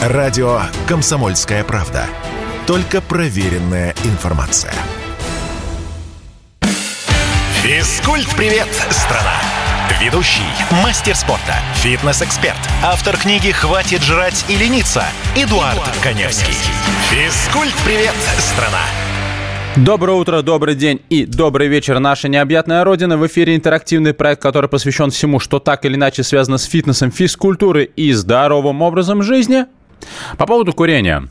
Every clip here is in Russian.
Радио «Комсомольская правда». Только проверенная информация. Физкульт-привет, страна! Ведущий, мастер спорта, фитнес-эксперт, автор книги «Хватит жрать и лениться» Эдуард, Эдуард Коневский. Физкульт-привет, страна! Доброе утро, добрый день и добрый вечер, наша необъятная родина. В эфире интерактивный проект, который посвящен всему, что так или иначе связано с фитнесом, физкультурой и здоровым образом жизни. По поводу курения.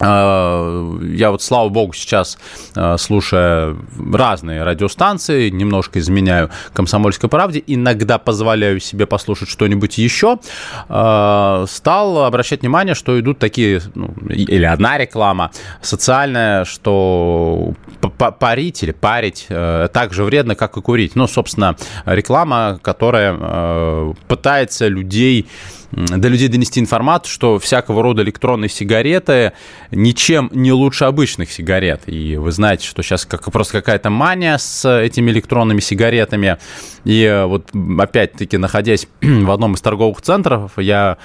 А, я вот, слава богу, сейчас, а, слушая разные радиостанции, немножко изменяю «Комсомольской правде», иногда позволяю себе послушать что-нибудь еще, а, стал обращать внимание, что идут такие, ну, или одна реклама социальная, что парить или парить э, так же вредно, как и курить. Ну, собственно, реклама, которая э, пытается людей до людей донести информацию, что всякого рода электронные сигареты ничем не лучше обычных сигарет. И вы знаете, что сейчас как, просто какая-то мания с этими электронными сигаретами. И э, вот опять-таки, находясь в одном из торговых центров, я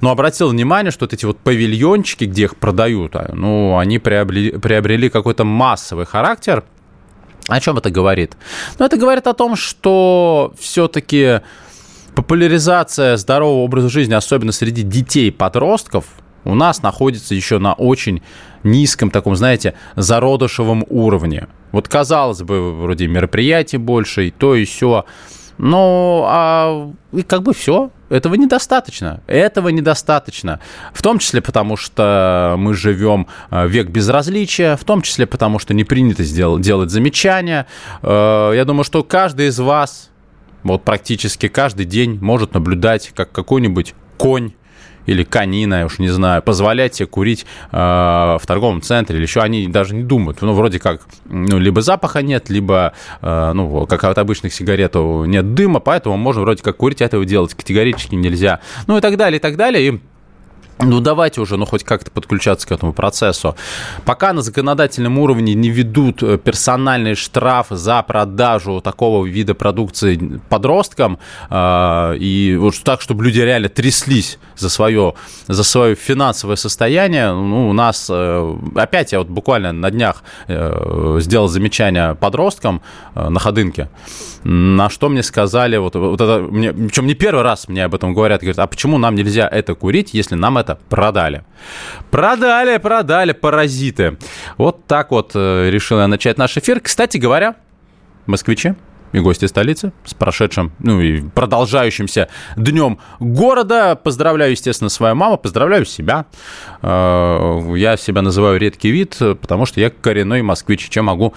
ну, обратил внимание, что вот эти вот павильончики, где их продают, а, ну, они приобрели, приобрели какой-то массовый характер. О чем это говорит? Ну, это говорит о том, что все-таки популяризация здорового образа жизни, особенно среди детей подростков, у нас находится еще на очень низком таком, знаете, зародышевом уровне. Вот казалось бы, вроде мероприятий больше, и то, и все. Но а, и как бы все. Этого недостаточно. Этого недостаточно. В том числе потому, что мы живем э, век безразличия, в том числе потому, что не принято сделать, делать замечания. Э, я думаю, что каждый из вас вот практически каждый день может наблюдать, как какой-нибудь конь или канина, я уж не знаю, позволять себе курить э, в торговом центре или еще они даже не думают. Ну, вроде как, ну, либо запаха нет, либо, э, ну, как от обычных сигарет нет дыма, поэтому можно вроде как курить, этого делать категорически нельзя. Ну, и так далее, и так далее. И ну, давайте уже, ну, хоть как-то подключаться к этому процессу. Пока на законодательном уровне не ведут э, персональные штрафы за продажу такого вида продукции подросткам, э, и вот так, чтобы люди реально тряслись за свое, за свое финансовое состояние, ну, у нас, э, опять я вот буквально на днях э, сделал замечание подросткам э, на ходынке, на что мне сказали, вот, вот это, мне, причем не первый раз мне об этом говорят, говорят, а почему нам нельзя это курить, если нам это это продали. Продали, продали, паразиты. Вот так вот э, решил я начать наш эфир. Кстати говоря, москвичи, и гости столицы с прошедшим, ну и продолжающимся днем города. Поздравляю, естественно, свою маму, поздравляю себя. Э, я себя называю редкий вид, потому что я коренной москвич, чем могу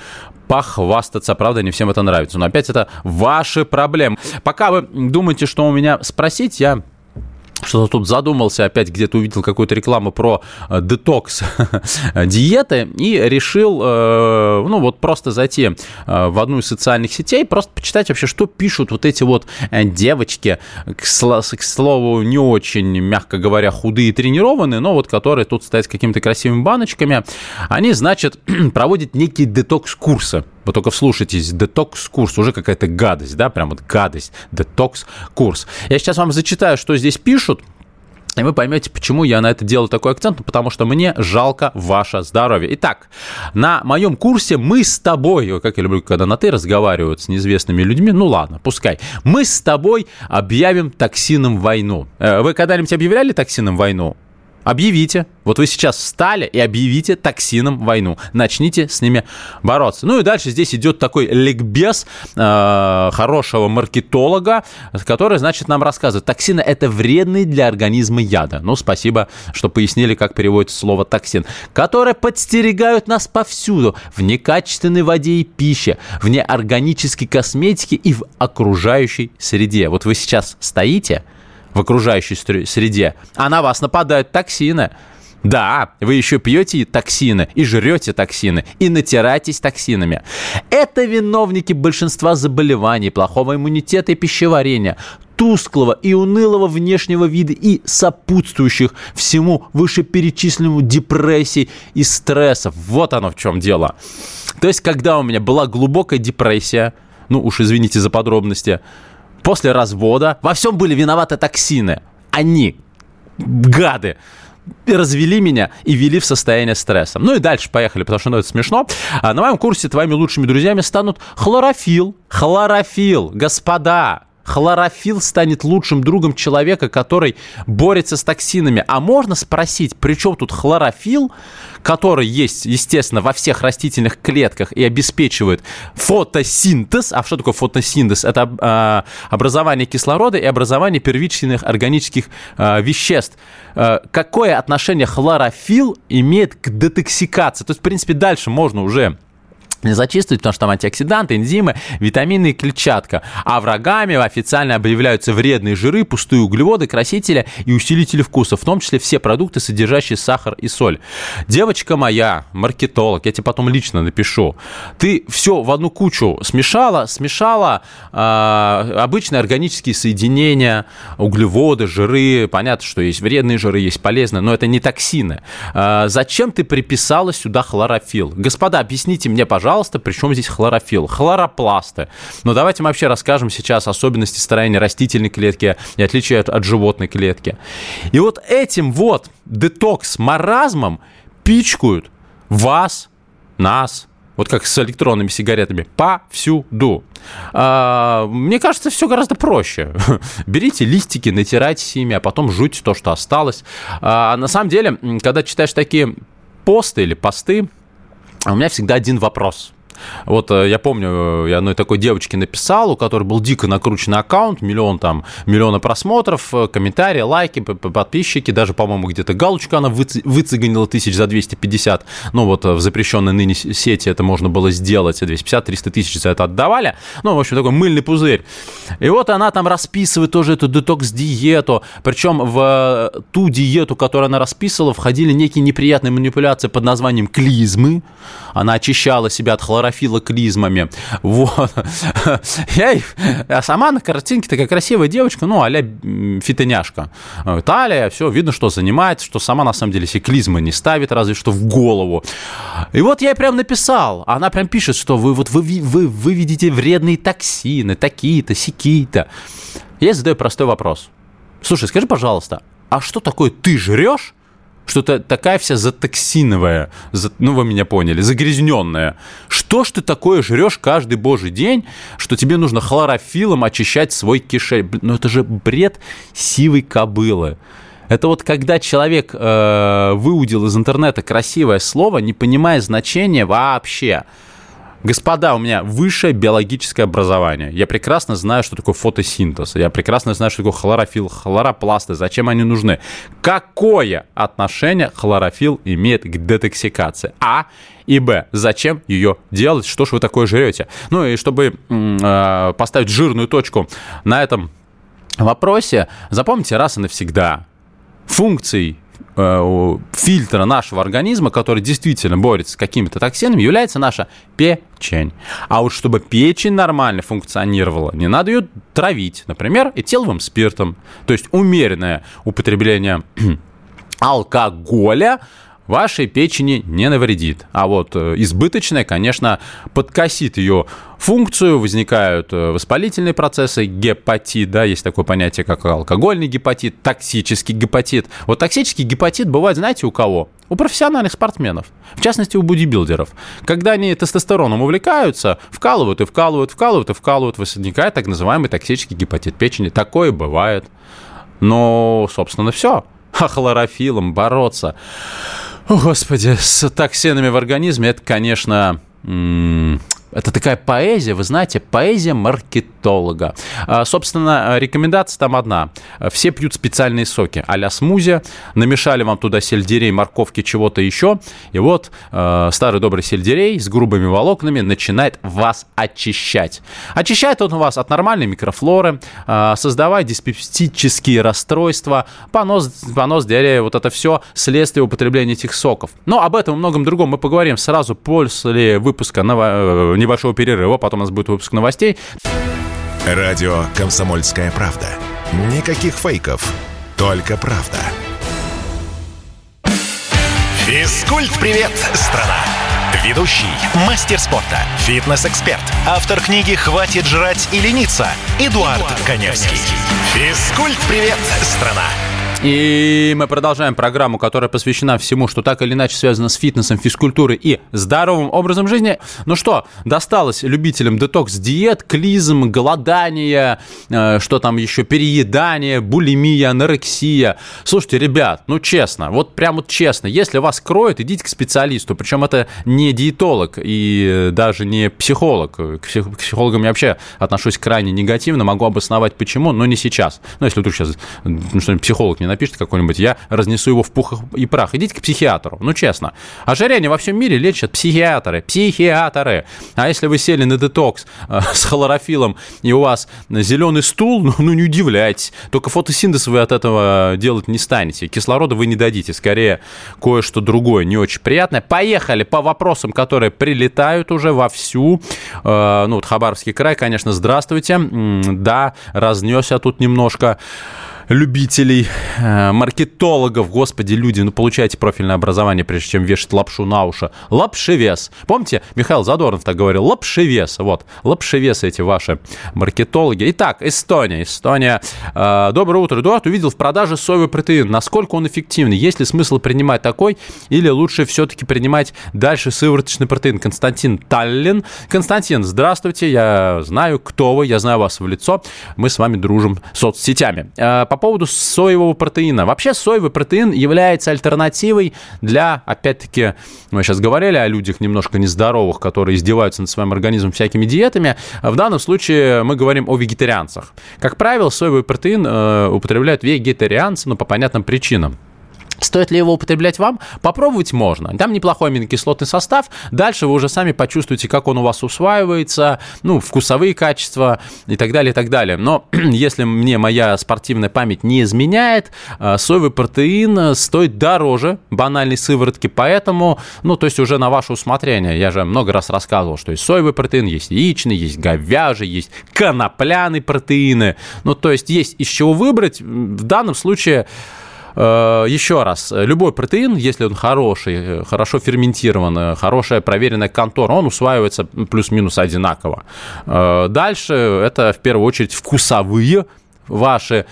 похвастаться. Правда, не всем это нравится. Но опять это ваши проблемы. Пока вы думаете, что у меня спросить, я что-то тут задумался, опять где-то увидел какую-то рекламу про э, детокс диеты и решил, э, ну вот просто зайти э, в одну из социальных сетей, просто почитать вообще, что пишут вот эти вот девочки, к, слову, не очень, мягко говоря, худые и тренированные, но вот которые тут стоят с какими-то красивыми баночками, они, значит, проводят некие детокс-курсы. Вы только вслушайтесь, детокс-курс, уже какая-то гадость, да, прям вот гадость, детокс-курс. Я сейчас вам зачитаю, что здесь пишут, и вы поймете, почему я на это делаю такой акцент, ну, потому что мне жалко ваше здоровье. Итак, на моем курсе мы с тобой, как я люблю, когда на ты разговаривают с неизвестными людьми, ну ладно, пускай, мы с тобой объявим токсином войну. Э, вы когда-нибудь объявляли токсином войну? Объявите. Вот вы сейчас встали и объявите токсинам войну. Начните с ними бороться. Ну и дальше здесь идет такой ликбез э, хорошего маркетолога, который, значит, нам рассказывает, токсины это вредный для организма яда. Ну, спасибо, что пояснили, как переводится слово токсин. Которые подстерегают нас повсюду. В некачественной воде и пище, в неорганической косметике и в окружающей среде. Вот вы сейчас стоите, в окружающей среде, а на вас нападают токсины. Да, вы еще пьете токсины и жрете токсины и натираетесь токсинами. Это виновники большинства заболеваний, плохого иммунитета и пищеварения, тусклого и унылого внешнего вида и сопутствующих всему вышеперечисленному депрессии и стрессов. Вот оно в чем дело. То есть, когда у меня была глубокая депрессия, ну уж извините за подробности, после развода во всем были виноваты токсины. Они гады развели меня и вели в состояние стресса. Ну и дальше поехали, потому что ну, это смешно. А на моем курсе твоими лучшими друзьями станут хлорофил. Хлорофил, господа, хлорофилл станет лучшим другом человека, который борется с токсинами. А можно спросить, при чем тут хлорофилл, который есть, естественно, во всех растительных клетках и обеспечивает фотосинтез. А что такое фотосинтез? Это э, образование кислорода и образование первичных органических э, веществ. Э, какое отношение хлорофилл имеет к детоксикации? То есть, в принципе, дальше можно уже не зачистить, потому что там антиоксиданты, энзимы, витамины и клетчатка. А врагами официально объявляются вредные жиры, пустые углеводы, красители и усилители вкуса, в том числе все продукты, содержащие сахар и соль. Девочка моя, маркетолог, я тебе потом лично напишу, ты все в одну кучу смешала, смешала э, обычные органические соединения, углеводы, жиры, понятно, что есть вредные жиры, есть полезные, но это не токсины. Э, зачем ты приписала сюда хлорофилл? Господа, объясните мне, пожалуйста, пожалуйста, причем здесь хлорофилл? Хлоропласты. Но давайте мы вообще расскажем сейчас особенности строения растительной клетки и отличия от, от животной клетки. И вот этим вот детокс-маразмом пичкают вас, нас, вот как с электронными сигаретами, повсюду. А, мне кажется, все гораздо проще. Берите листики, натирайте ими, а потом жуйте то, что осталось. А, на самом деле, когда читаешь такие посты или посты, у меня всегда один вопрос. Вот э, я помню, я одной такой девочке написал, у которой был дико накрученный аккаунт, миллион там, миллиона просмотров, э, комментарии, лайки, подписчики, даже, по-моему, где-то галочку она выцеганила тысяч за 250. Ну, вот э, в запрещенной ныне сети это можно было сделать, 250-300 тысяч за это отдавали. Ну, в общем, такой мыльный пузырь. И вот она там расписывает тоже эту детокс-диету, причем в ту диету, которую она расписывала, входили некие неприятные манипуляции под названием клизмы. Она очищала себя от хлорофилла филоклизмами. Вот. Я, а сама на картинке такая красивая девочка, ну, а-ля фитоняшка. Талия, все, видно, что занимается, что сама на самом деле себе клизмы не ставит, разве что в голову. И вот я ей прям написал, она прям пишет, что вы вот вы, вы, вы видите вредные токсины, такие-то, сики-то. Я задаю простой вопрос. Слушай, скажи, пожалуйста, а что такое ты жрешь, что-то такая вся затоксиновая, за, ну вы меня поняли, загрязненная. Что ж ты такое жрешь каждый божий день, что тебе нужно хлорофилом очищать свой кишечник? Ну это же бред сивой кобылы. Это вот когда человек э, выудил из интернета красивое слово, не понимая значения вообще. Господа, у меня высшее биологическое образование. Я прекрасно знаю, что такое фотосинтез. Я прекрасно знаю, что такое хлорофилл, хлоропласты, зачем они нужны. Какое отношение хлорофилл имеет к детоксикации? А и Б. Зачем ее делать? Что ж вы такое жрете? Ну и чтобы э, поставить жирную точку на этом вопросе, запомните раз и навсегда. Функцией Э, фильтра нашего организма, который действительно борется с какими-то токсинами, является наша печень. А вот чтобы печень нормально функционировала, не надо ее травить, например, этиловым спиртом. То есть умеренное употребление алкоголя вашей печени не навредит. А вот э, избыточная, конечно, подкосит ее функцию, возникают э, воспалительные процессы, гепатит, да, есть такое понятие, как алкогольный гепатит, токсический гепатит. Вот токсический гепатит бывает, знаете, у кого? У профессиональных спортсменов, в частности, у бодибилдеров. Когда они тестостероном увлекаются, вкалывают и вкалывают, вкалывают и вкалывают, возникает так называемый токсический гепатит печени. Такое бывает. Но, собственно, все. А хлорофилом бороться о, Господи, с токсинами в организме, это, конечно, это такая поэзия, вы знаете, поэзия маркетолога. А, собственно, рекомендация там одна. Все пьют специальные соки а-ля смузи, намешали вам туда сельдерей, морковки, чего-то еще, и вот э, старый добрый сельдерей с грубыми волокнами начинает вас очищать. Очищает он вас от нормальной микрофлоры, э, создавая диспептические расстройства, понос, понос, диарея, вот это все следствие употребления этих соков. Но об этом и многом другом мы поговорим сразу после выпуска нового небольшого перерыва, потом у нас будет выпуск новостей. Радио «Комсомольская правда». Никаких фейков, только правда. Физкульт-привет, страна! Ведущий, мастер спорта, фитнес-эксперт, автор книги «Хватит жрать и лениться» Эдуард, Эдуард Коневский. Физкульт-привет, страна! И мы продолжаем программу, которая посвящена всему, что так или иначе связано с фитнесом, физкультурой и здоровым образом жизни. Ну что, досталось любителям детокс-диет, клизм, голодание, э, что там еще, переедание, булимия, анорексия. Слушайте, ребят, ну честно, вот прям вот честно, если вас кроет, идите к специалисту. Причем это не диетолог и даже не психолог. К психологам я вообще отношусь крайне негативно, могу обосновать почему, но не сейчас. Ну, если вдруг сейчас ну, что-нибудь психолог не напишет какой-нибудь, я разнесу его в пух и прах. Идите к психиатру, ну честно. Ожирение во всем мире лечат психиатры, психиатры. А если вы сели на детокс э, с хлорофилом и у вас зеленый стул, ну, ну не удивляйтесь. Только фотосинтез вы от этого делать не станете. Кислорода вы не дадите, скорее кое-что другое, не очень приятное. Поехали по вопросам, которые прилетают уже вовсю. Э, ну вот Хабаровский край, конечно, здравствуйте. Да, разнесся тут немножко любителей, э, маркетологов, господи, люди, ну, получайте профильное образование, прежде чем вешать лапшу на уши. Лапшевес. Помните, Михаил Задорнов так говорил? Лапшевес. Вот, лапшевесы эти ваши маркетологи. Итак, Эстония. Эстония. Э, доброе утро, Эдуард. Увидел в продаже соевый протеин. Насколько он эффективный? Есть ли смысл принимать такой? Или лучше все-таки принимать дальше сывороточный протеин? Константин Таллин. Константин, здравствуйте. Я знаю, кто вы. Я знаю вас в лицо. Мы с вами дружим соцсетями. Э, по поводу соевого протеина. Вообще соевый протеин является альтернативой для, опять-таки, мы сейчас говорили о людях немножко нездоровых, которые издеваются над своим организмом всякими диетами. В данном случае мы говорим о вегетарианцах. Как правило, соевый протеин э, употребляют вегетарианцы, но по понятным причинам. Стоит ли его употреблять вам? Попробовать можно. Там неплохой аминокислотный состав. Дальше вы уже сами почувствуете, как он у вас усваивается, ну, вкусовые качества и так далее, и так далее. Но если мне моя спортивная память не изменяет, э, соевый протеин стоит дороже банальной сыворотки, поэтому, ну, то есть уже на ваше усмотрение. Я же много раз рассказывал, что есть соевый протеин, есть яичный, есть говяжий, есть конопляный протеины. Ну, то есть есть из чего выбрать. В данном случае еще раз, любой протеин, если он хороший, э, хорошо ферментирован, э, хорошая проверенная контора, он усваивается плюс-минус одинаково. Дальше это в первую очередь вкусовые ваши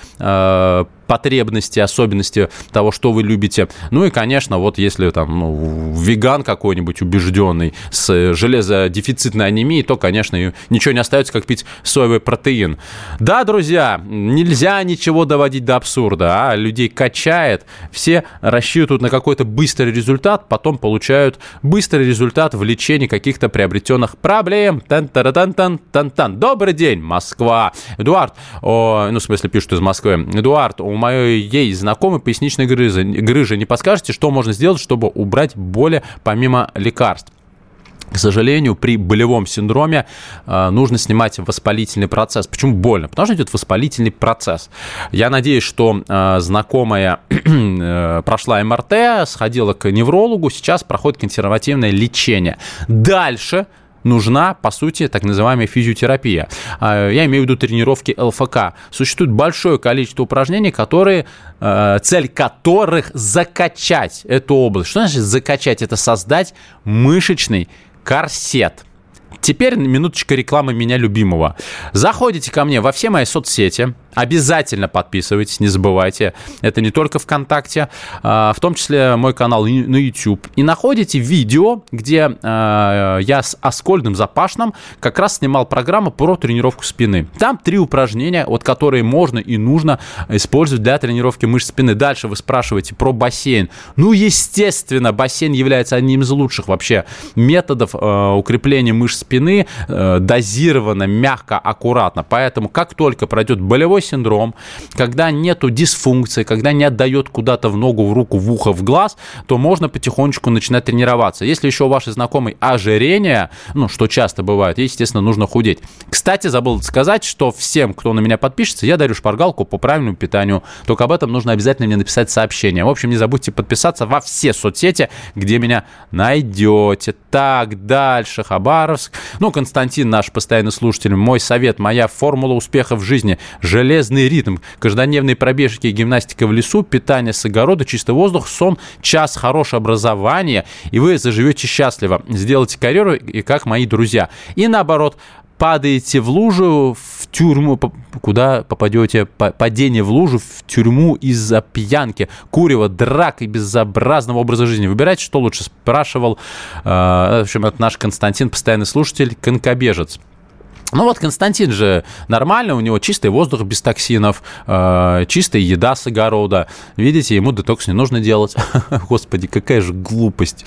потребности, особенности того, что вы любите. Ну и, конечно, вот если там ну, веган какой-нибудь убежденный с железодефицитной анемией, то, конечно, ничего не остается, как пить соевый протеин. Да, друзья, нельзя ничего доводить до абсурда, а людей качает, все рассчитывают на какой-то быстрый результат, потом получают быстрый результат в лечении каких-то приобретенных проблем. тан тан тан тан тан Добрый день, Москва. Эдуард, о, ну, в смысле, пишут из Москвы. Эдуард, у моей знакомой поясничной грыжи, грыжи. Не подскажете, что можно сделать, чтобы убрать боли помимо лекарств? К сожалению, при болевом синдроме э, нужно снимать воспалительный процесс. Почему больно? Потому что идет воспалительный процесс. Я надеюсь, что э, знакомая э, прошла МРТ, сходила к неврологу, сейчас проходит консервативное лечение. Дальше нужна, по сути, так называемая физиотерапия. А, я имею в виду тренировки ЛФК. Существует большое количество упражнений, которые, э, цель которых закачать эту область. Что значит закачать? Это создать мышечный корсет. Теперь минуточка рекламы меня любимого. Заходите ко мне во все мои соцсети, Обязательно подписывайтесь, не забывайте. Это не только ВКонтакте, а, в том числе мой канал на YouTube. И находите видео, где а, я с Аскольдом Запашным как раз снимал программу про тренировку спины. Там три упражнения, вот которые можно и нужно использовать для тренировки мышц спины. Дальше вы спрашиваете про бассейн. Ну, естественно, бассейн является одним из лучших вообще методов а, укрепления мышц спины, дозированно, мягко, аккуратно. Поэтому, как только пройдет болевой болевой синдром, когда нету дисфункции, когда не отдает куда-то в ногу, в руку, в ухо, в глаз, то можно потихонечку начинать тренироваться. Если еще у вашей знакомой ожирение, ну, что часто бывает, естественно, нужно худеть. Кстати, забыл сказать, что всем, кто на меня подпишется, я дарю шпаргалку по правильному питанию. Только об этом нужно обязательно мне написать сообщение. В общем, не забудьте подписаться во все соцсети, где меня найдете. Так, дальше, Хабаровск. Ну, Константин, наш постоянный слушатель, мой совет, моя формула успеха в жизни. Железный ритм, каждодневные пробежки и гимнастика в лесу, питание с огорода, чистый воздух, сон, час, хорошее образование, и вы заживете счастливо. Сделайте карьеру, и как мои друзья. И наоборот, падаете в лужу, в тюрьму, куда попадете, падение в лужу, в тюрьму из-за пьянки, курева, драк и безобразного образа жизни. Выбирайте, что лучше, спрашивал, э, в общем, это наш Константин, постоянный слушатель, конкобежец. Ну вот Константин же нормально, у него чистый воздух без токсинов, э, чистая еда с огорода. Видите, ему детокс не нужно делать. Господи, какая же глупость.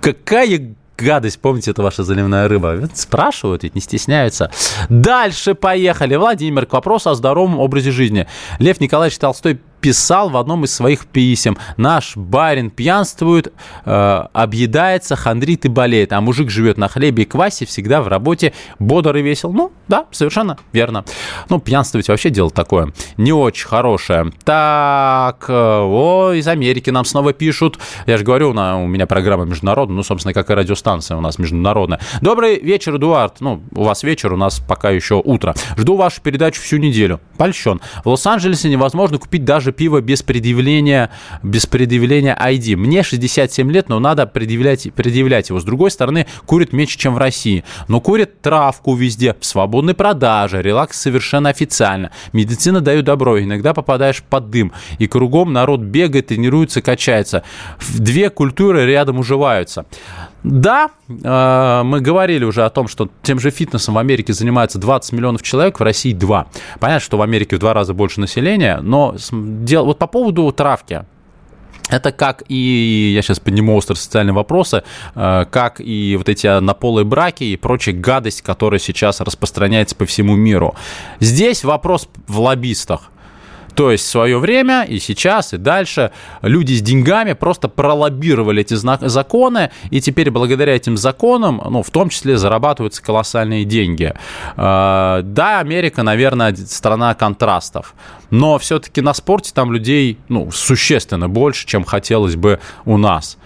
Какая гадость, помните, это ваша заливная рыба? Спрашивают, ведь не стесняются. Дальше поехали. Владимир, к вопросу о здоровом образе жизни. Лев Николаевич Толстой писал в одном из своих писем. Наш барин пьянствует, э, объедается, хандрит и болеет, а мужик живет на хлебе и квасе, всегда в работе, бодр и весел. Ну, да, совершенно верно. Ну, пьянствовать вообще дело такое не очень хорошее. Так, э, о, из Америки нам снова пишут. Я же говорю, на, у меня программа международная, ну, собственно, как и радиостанция у нас международная. Добрый вечер, Эдуард. Ну, у вас вечер, у нас пока еще утро. Жду вашу передачу всю неделю. Польщен. В Лос-Анджелесе невозможно купить даже даже пиво без предъявления, без предъявления ID. Мне 67 лет, но надо предъявлять, предъявлять его. С другой стороны, курит меньше, чем в России. Но курит травку везде, в свободной продаже, релакс совершенно официально. Медицина дает добро, иногда попадаешь под дым. И кругом народ бегает, тренируется, качается. Две культуры рядом уживаются. Да, э, мы говорили уже о том, что тем же фитнесом в Америке занимается 20 миллионов человек, в России 2. Понятно, что в Америке в два раза больше населения, но вот по поводу травки, это как и, я сейчас подниму острые социальные вопросы, э, как и вот эти наполые браки и прочая гадость, которая сейчас распространяется по всему миру. Здесь вопрос в лоббистах. То есть в свое время и сейчас, и дальше люди с деньгами просто пролоббировали эти законы, и теперь благодаря этим законам, ну, в том числе зарабатываются колоссальные деньги. А, да, Америка, наверное, страна контрастов, но все-таки на спорте там людей, ну, существенно больше, чем хотелось бы у нас.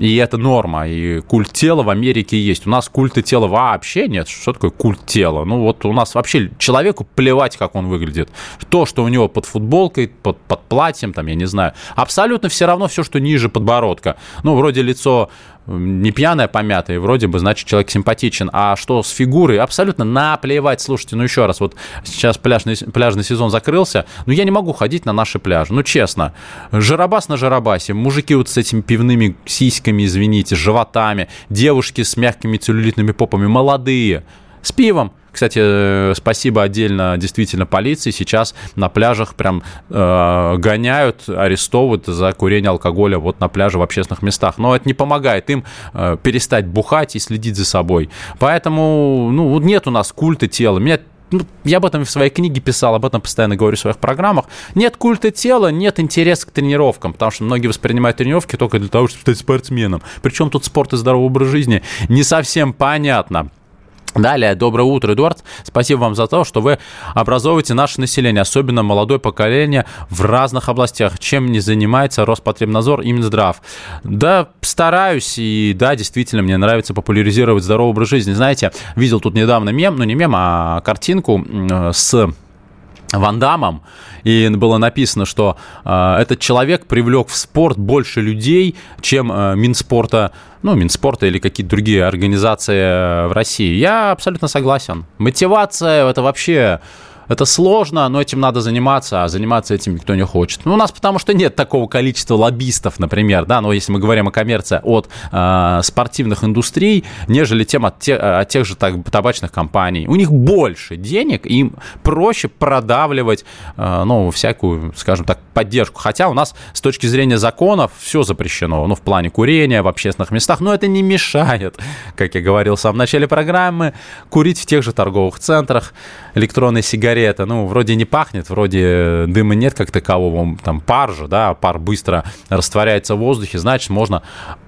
И это норма. И культ тела в Америке есть. У нас культа тела вообще нет. Что такое культ тела? Ну вот у нас вообще человеку плевать, как он выглядит. То, что у него под футболкой, под, под платьем, там, я не знаю. Абсолютно все равно все, что ниже подбородка. Ну, вроде лицо не пьяная, помятая, вроде бы, значит, человек симпатичен. А что с фигурой? Абсолютно наплевать. Слушайте, ну еще раз, вот сейчас пляжный, пляжный сезон закрылся, но я не могу ходить на наши пляжи. Ну, честно. Жарабас на жарабасе. Мужики вот с этими пивными сиськами, извините, животами. Девушки с мягкими целлюлитными попами. Молодые. С пивом. Кстати, э, спасибо отдельно действительно полиции. Сейчас на пляжах прям э, гоняют, арестовывают за курение алкоголя вот на пляже в общественных местах. Но это не помогает им э, перестать бухать и следить за собой. Поэтому, ну, нет у нас культа тела. Меня ну, я об этом в своей книге писал, об этом постоянно говорю в своих программах. Нет культа тела, нет интереса к тренировкам, потому что многие воспринимают тренировки только для того, чтобы стать спортсменом. Причем тут спорт и здоровый образ жизни не совсем понятно. Далее, доброе утро, Эдуард. Спасибо вам за то, что вы образовываете наше население, особенно молодое поколение в разных областях. Чем не занимается Роспотребнадзор и Минздрав? Да, стараюсь, и да, действительно, мне нравится популяризировать здоровый образ жизни. Знаете, видел тут недавно мем, ну не мем, а картинку с Ван Дамом, и было написано, что э, этот человек привлек в спорт больше людей, чем э, Минспорта, ну, Минспорта или какие-то другие организации э, в России. Я абсолютно согласен. Мотивация – это вообще это сложно, но этим надо заниматься, а заниматься этим никто не хочет. Ну, у нас потому что нет такого количества лоббистов, например, да, но если мы говорим о коммерции от э, спортивных индустрий, нежели тем от, те, от тех же так, табачных компаний. У них больше денег, им проще продавливать, э, ну, всякую, скажем так, поддержку. Хотя у нас с точки зрения законов все запрещено, ну, в плане курения в общественных местах, но это не мешает, как я говорил в самом начале программы, курить в тех же торговых центрах, электронные сигареты сигарета, ну, вроде не пахнет, вроде дыма нет как такового, там пар же, да, пар быстро растворяется в воздухе, значит, можно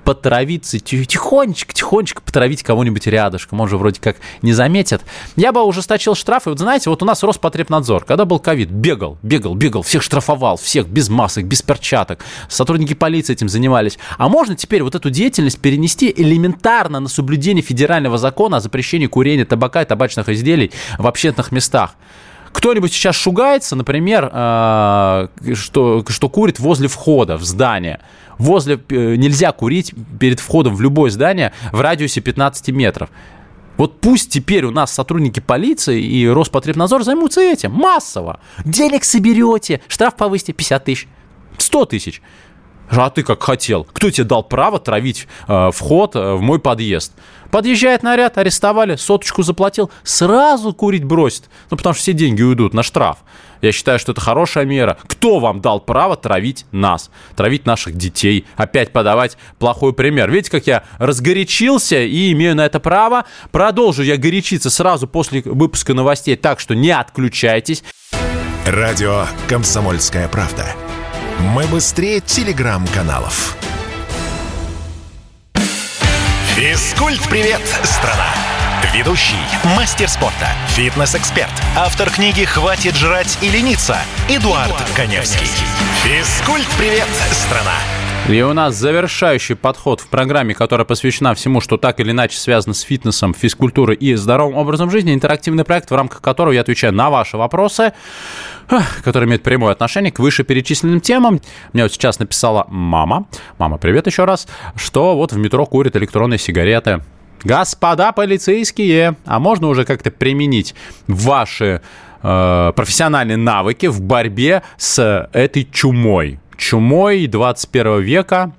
потравиться, тихонечко, тихонечко потравить кого-нибудь рядышком, он же вроде как не заметит. Я бы ужесточил штрафы, вот знаете, вот у нас Роспотребнадзор, когда был ковид, бегал, бегал, бегал, всех штрафовал, всех без масок, без перчаток, сотрудники полиции этим занимались. А можно теперь вот эту деятельность перенести элементарно на соблюдение федерального закона о запрещении курения табака и табачных изделий в общественных местах. Кто-нибудь сейчас шугается, например, э, что, что курит возле входа в здание. Возле, э, нельзя курить перед входом в любое здание в радиусе 15 метров. Вот пусть теперь у нас сотрудники полиции и Роспотребнадзор займутся этим массово. Денег соберете, штраф повысите 50 тысяч, 100 тысяч. А ты как хотел? Кто тебе дал право травить э, вход э, в мой подъезд? Подъезжает наряд, арестовали, соточку заплатил, сразу курить бросит. Ну, потому что все деньги уйдут на штраф. Я считаю, что это хорошая мера. Кто вам дал право травить нас, травить наших детей, опять подавать плохой пример? Видите, как я разгорячился и имею на это право. Продолжу я горячиться сразу после выпуска новостей, так что не отключайтесь. Радио «Комсомольская правда». Мы быстрее телеграм-каналов. Физкульт-привет, страна! Ведущий, мастер спорта, фитнес-эксперт, автор книги «Хватит жрать и лениться» Эдуард, Эдуард Коневский. Физкульт-привет, страна! И у нас завершающий подход в программе, которая посвящена всему, что так или иначе связано с фитнесом, физкультурой и здоровым образом жизни. Интерактивный проект, в рамках которого я отвечаю на ваши вопросы, которые имеют прямое отношение к вышеперечисленным темам. Мне вот сейчас написала мама, мама, привет еще раз, что вот в метро курят электронные сигареты. Господа полицейские, а можно уже как-то применить ваши э, профессиональные навыки в борьбе с этой чумой? Чумой 21 века,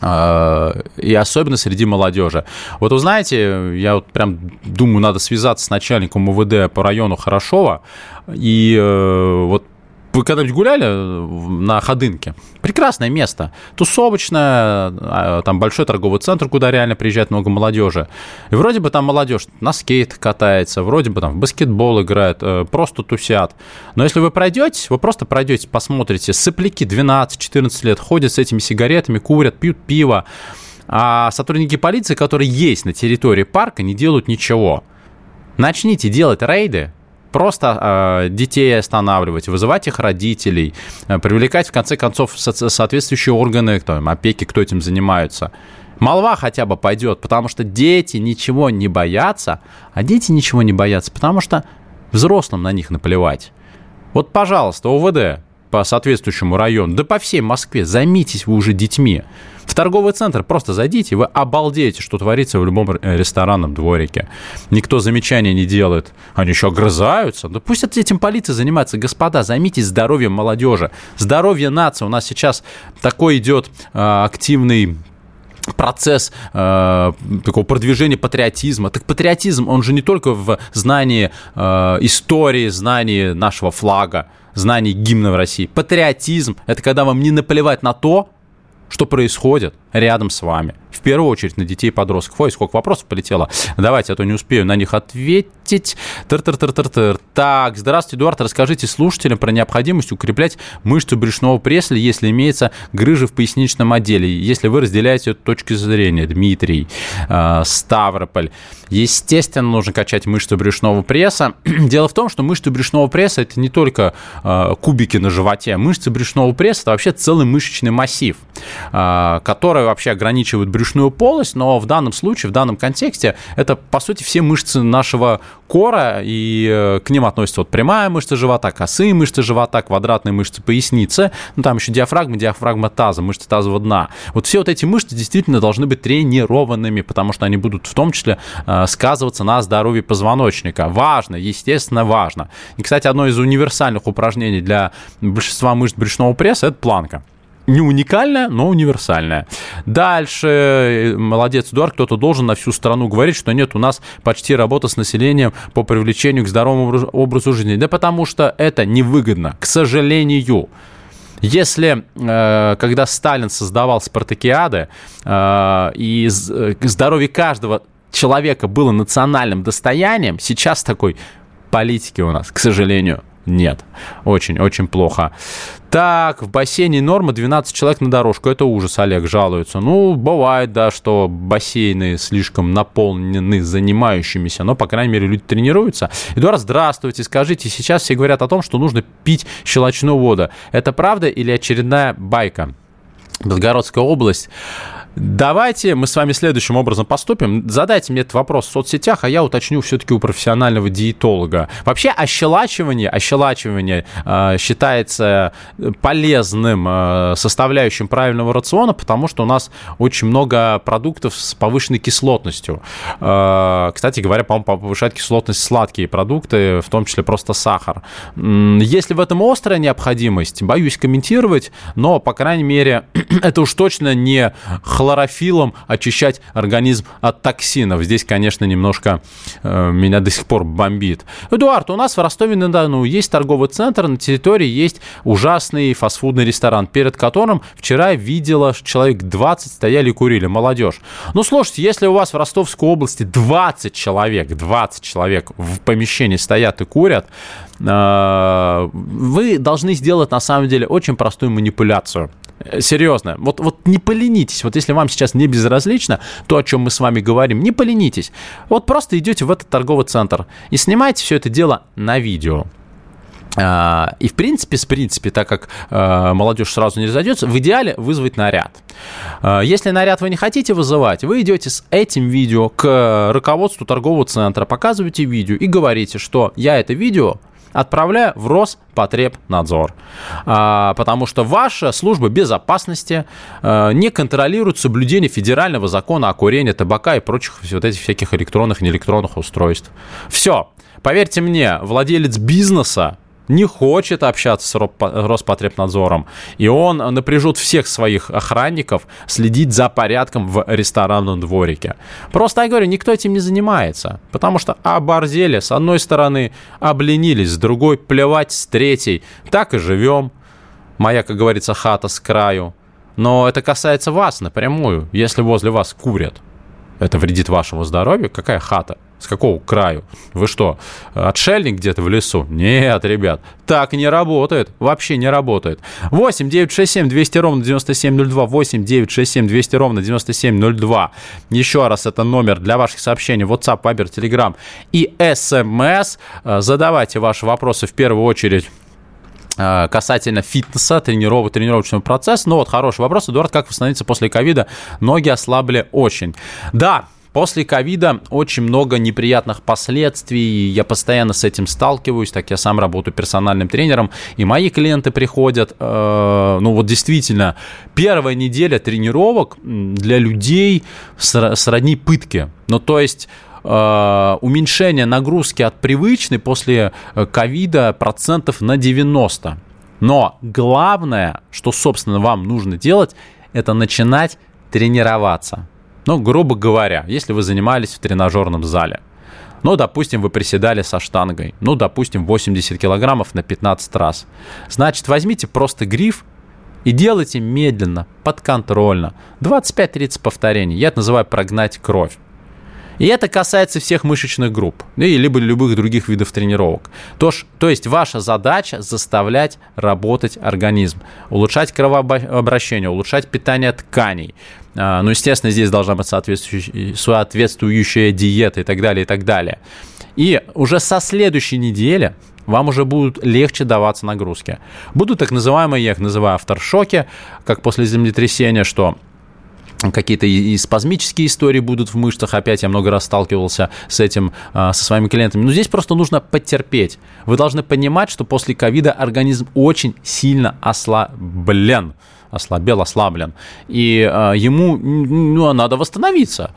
а, и особенно среди молодежи. Вот вы знаете, я вот прям думаю, надо связаться с начальником УВД по району Хорошова и э, вот вы когда-нибудь гуляли э, на Ходынке? Прекрасное место. Тусовочное, а, там большой торговый центр, куда реально приезжает много молодежи. И вроде бы там молодежь на скейт катается, вроде бы там в баскетбол играет, э, просто тусят. Но если вы пройдете, вы просто пройдете, посмотрите, сопляки 12-14 лет ходят с этими сигаретами, курят, пьют пиво. А сотрудники полиции, которые есть на территории парка, не делают ничего. Начните делать рейды, просто э, детей останавливать, вызывать их родителей, э, привлекать, в конце концов, со- соответствующие органы там, опеки, кто этим занимается. Молва хотя бы пойдет, потому что дети ничего не боятся, а дети ничего не боятся, потому что взрослым на них наплевать. Вот, пожалуйста, ОВД по соответствующему району, да по всей Москве, займитесь вы уже детьми. В торговый центр просто зайдите, вы обалдеете, что творится в любом ресторанном дворике. Никто замечания не делает. Они еще огрызаются. Да пусть этим полиция занимается. Господа, займитесь здоровьем молодежи. Здоровье нации. У нас сейчас такой идет э, активный процесс э, такого продвижения патриотизма. Так патриотизм, он же не только в знании э, истории, знании нашего флага, знании гимна в России. Патриотизм – это когда вам не наплевать на то, что происходит рядом с вами. В первую очередь на детей и подростков. Ой, сколько вопросов полетело. Давайте, а то не успею на них ответить. Тыр-тыр-тыр-тыр-тыр. Так, здравствуйте, Эдуард. Расскажите слушателям про необходимость укреплять мышцу брюшного пресса, если имеется грыжа в поясничном отделе, если вы разделяете эту точку зрения. Дмитрий, э, Ставрополь. Естественно, нужно качать мышцу брюшного пресса. Дело в том, что мышцы брюшного пресса это не только э, кубики на животе. Мышцы брюшного пресса это вообще целый мышечный массив, э, который вообще ограничивает брюшную полость, но в данном случае, в данном контексте, это, по сути, все мышцы нашего кора, и э, к ним относятся вот прямая мышца живота, косые мышцы живота, квадратные мышцы поясницы, ну, там еще диафрагма, диафрагма таза, мышцы тазового дна. Вот все вот эти мышцы действительно должны быть тренированными, потому что они будут в том числе э, сказываться на здоровье позвоночника. Важно, естественно, важно. И, кстати, одно из универсальных упражнений для большинства мышц брюшного пресса – это планка не уникальная, но универсальная. Дальше, э, молодец, Эдуард, кто-то должен на всю страну говорить, что нет, у нас почти работа с населением по привлечению к здоровому образу жизни. Да потому что это невыгодно, к сожалению. Если, э, когда Сталин создавал спартакиады, э, и здоровье каждого человека было национальным достоянием, сейчас такой политики у нас, к сожалению, нет. Очень-очень плохо. Так, в бассейне норма 12 человек на дорожку. Это ужас, Олег жалуется. Ну, бывает, да, что бассейны слишком наполнены занимающимися, но, по крайней мере, люди тренируются. Эдуард, здравствуйте. Скажите, сейчас все говорят о том, что нужно пить щелочную воду. Это правда или очередная байка? Белгородская область. Давайте мы с вами следующим образом поступим. Задайте мне этот вопрос в соцсетях, а я уточню все-таки у профессионального диетолога. Вообще ощелачивание, ощелачивание э, считается полезным э, составляющим правильного рациона, потому что у нас очень много продуктов с повышенной кислотностью. Э, кстати говоря, по-моему, повышает кислотность сладкие продукты, в том числе просто сахар. Если в этом острая необходимость, боюсь комментировать, но, по крайней мере, это уж точно не хлорофилом очищать организм от токсинов. Здесь, конечно, немножко э, меня до сих пор бомбит. Эдуард, у нас в Ростове-на-Дону есть торговый центр, на территории есть ужасный фастфудный ресторан, перед которым вчера видела человек 20 стояли и курили, молодежь. Ну, слушайте, если у вас в Ростовской области 20 человек, 20 человек в помещении стоят и курят, э, вы должны сделать на самом деле очень простую манипуляцию – серьезно, вот, вот не поленитесь. Вот если вам сейчас не безразлично то, о чем мы с вами говорим, не поленитесь. Вот просто идете в этот торговый центр и снимаете все это дело на видео. А, и в принципе, с принципе, так как э, молодежь сразу не разойдется, в идеале вызвать наряд. Э, если наряд вы не хотите вызывать, вы идете с этим видео к руководству торгового центра, показываете видео и говорите, что я это видео отправляю в Роспотребнадзор. А, потому что ваша служба безопасности а, не контролирует соблюдение федерального закона о курении табака и прочих вот этих всяких электронных и неэлектронных устройств. Все. Поверьте мне, владелец бизнеса не хочет общаться с Роспотребнадзором, и он напряжет всех своих охранников следить за порядком в ресторанном дворике. Просто, я говорю, никто этим не занимается, потому что оборзели, с одной стороны, обленились, с другой плевать, с третьей. Так и живем. Моя, как говорится, хата с краю. Но это касается вас напрямую, если возле вас курят. Это вредит вашему здоровью. Какая хата? С какого краю? Вы что, отшельник где-то в лесу? Нет, ребят, так не работает. Вообще не работает. 8 967 200 ровно 9702. 8 967 200 ровно 9702. Еще раз, это номер для ваших сообщений. WhatsApp, Viber, Telegram и SMS. Э, задавайте ваши вопросы в первую очередь э, касательно фитнеса, тренировок, тренировочного процесса. Ну вот, хороший вопрос. Эдуард, как восстановиться после ковида? Ноги ослабли очень. Да, После ковида очень много неприятных последствий, я постоянно с этим сталкиваюсь, так я сам работаю персональным тренером, и мои клиенты приходят, э, ну вот действительно, первая неделя тренировок для людей сродни пытки. Ну то есть э, уменьшение нагрузки от привычной после э, ковида процентов на 90. Но главное, что, собственно, вам нужно делать, это начинать тренироваться. Ну, грубо говоря, если вы занимались в тренажерном зале, ну, допустим, вы приседали со штангой, ну, допустим, 80 килограммов на 15 раз, значит, возьмите просто гриф и делайте медленно, подконтрольно, 25-30 повторений. Я это называю прогнать кровь. И это касается всех мышечных групп, ну, либо любых других видов тренировок. То, то есть ваша задача заставлять работать организм, улучшать кровообращение, улучшать питание тканей. А, ну, естественно, здесь должна быть соответствующая, соответствующая диета и так далее, и так далее. И уже со следующей недели вам уже будут легче даваться нагрузки. Будут так называемые, я их называю авторшоки, как после землетрясения, что какие-то и спазмические истории будут в мышцах. Опять я много раз сталкивался с этим, а, со своими клиентами. Но здесь просто нужно потерпеть. Вы должны понимать, что после ковида организм очень сильно ослаблен. Ослабел, ослаблен. И э, ему ну, надо восстановиться.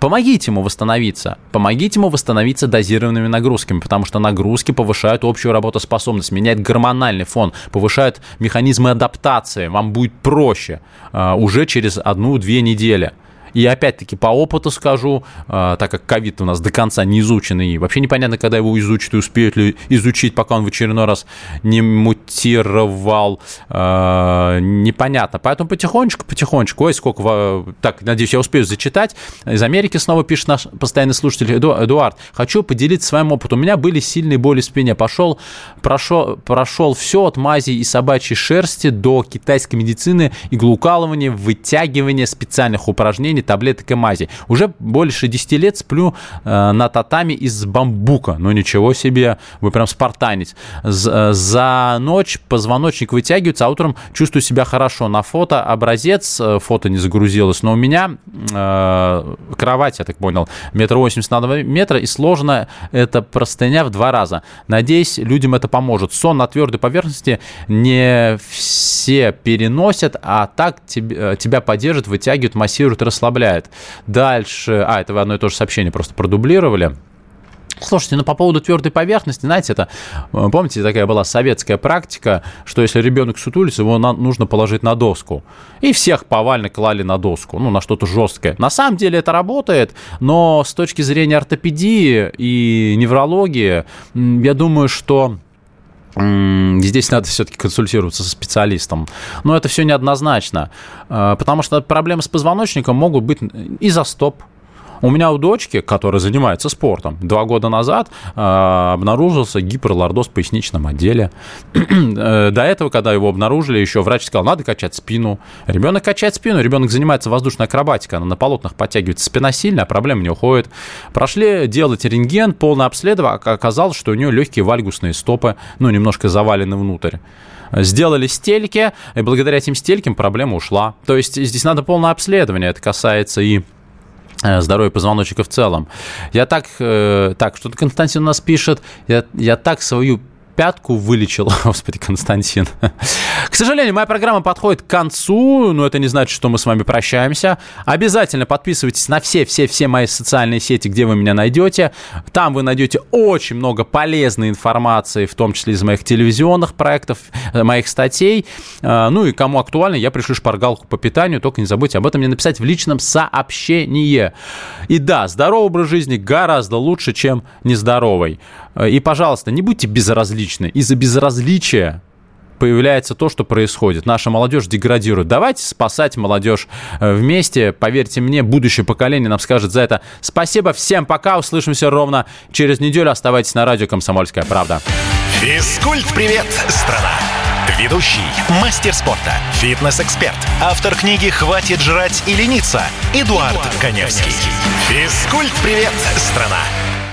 Помогите ему восстановиться. Помогите ему восстановиться дозированными нагрузками, потому что нагрузки повышают общую работоспособность, меняют гормональный фон, повышают механизмы адаптации. Вам будет проще uh, уже через одну-две недели. И опять-таки по опыту скажу, э, так как ковид у нас до конца не изучен, и вообще непонятно, когда его изучат и успеют ли изучить, пока он в очередной раз не мутировал, э, непонятно. Поэтому потихонечку, потихонечку, ой, сколько, так, надеюсь, я успею зачитать. Из Америки снова пишет наш постоянный слушатель Эдуард, хочу поделиться своим опытом. У меня были сильные боли в спине. Пошел, прошел, прошел все от мази и собачьей шерсти до китайской медицины, иглоукалывания, вытягивания специальных упражнений применения таблеток и мази. Уже больше 10 лет сплю э, на татами из бамбука. Ну ничего себе, вы прям спартанец. З- за ночь позвоночник вытягивается, а утром чувствую себя хорошо. На фото образец, э, фото не загрузилось, но у меня э, кровать, я так понял, метр восемьдесят на два метра, и сложно это простыня в два раза. Надеюсь, людям это поможет. Сон на твердой поверхности не все переносят, а так тебе, тебя поддержит, вытягивает, массирует, расслабляет. Дальше, а, это вы одно и то же сообщение просто продублировали. Слушайте, ну по поводу твердой поверхности, знаете, это, э, помните, такая была советская практика, что если ребенок сутулится, его на, нужно положить на доску. И всех повально клали на доску, ну, на что-то жесткое. На самом деле это работает, но с точки зрения ортопедии и неврологии, я думаю, что Здесь надо все-таки консультироваться со специалистом. Но это все неоднозначно, э, потому что проблемы с позвоночником могут быть из-за стоп, у меня у дочки, которая занимается спортом, два года назад э, обнаружился гиперлордоз в поясничном отделе. Э, до этого, когда его обнаружили, еще врач сказал, надо качать спину. Ребенок качает спину, ребенок занимается воздушной акробатикой, она на полотнах подтягивается спина сильная, проблема не уходит. Прошли делать рентген, полное обследование, оказалось, что у нее легкие вальгусные стопы, ну, немножко завалены внутрь сделали стельки, и благодаря этим стелькам проблема ушла. То есть здесь надо полное обследование, это касается и Э, здоровья позвоночника в целом. Я так, э, так, что-то Константин у нас пишет, я, я так свою пятку вылечил. Господи, Константин. К сожалению, моя программа подходит к концу, но это не значит, что мы с вами прощаемся. Обязательно подписывайтесь на все-все-все мои социальные сети, где вы меня найдете. Там вы найдете очень много полезной информации, в том числе из моих телевизионных проектов, э, моих статей. Э, ну и кому актуально, я пришлю шпаргалку по питанию, только не забудьте об этом мне написать в личном сообщении. И да, здоровый образ жизни гораздо лучше, чем нездоровый. Э, и, пожалуйста, не будьте безразличны. Из-за безразличия появляется то, что происходит. Наша молодежь деградирует. Давайте спасать молодежь э, вместе. Поверьте мне, будущее поколение нам скажет за это спасибо. Всем пока. Услышимся ровно через неделю. Оставайтесь на радио «Комсомольская правда». Физкульт-привет, страна! Ведущий, мастер спорта, фитнес-эксперт, автор книги «Хватит жрать и лениться» Эдуард, Эдуард Коневский. Физкульт-привет, страна!